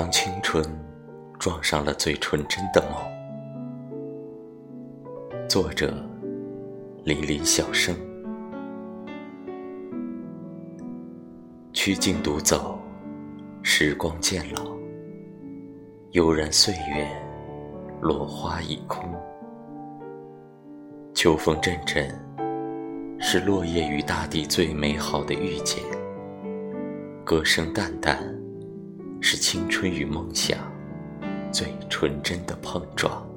当青春撞上了最纯真的梦。作者：林林小生。曲径独走，时光渐老，悠然岁月，落花已空。秋风阵阵，是落叶与大地最美好的遇见；歌声淡淡，是青春与梦想最纯真的碰撞。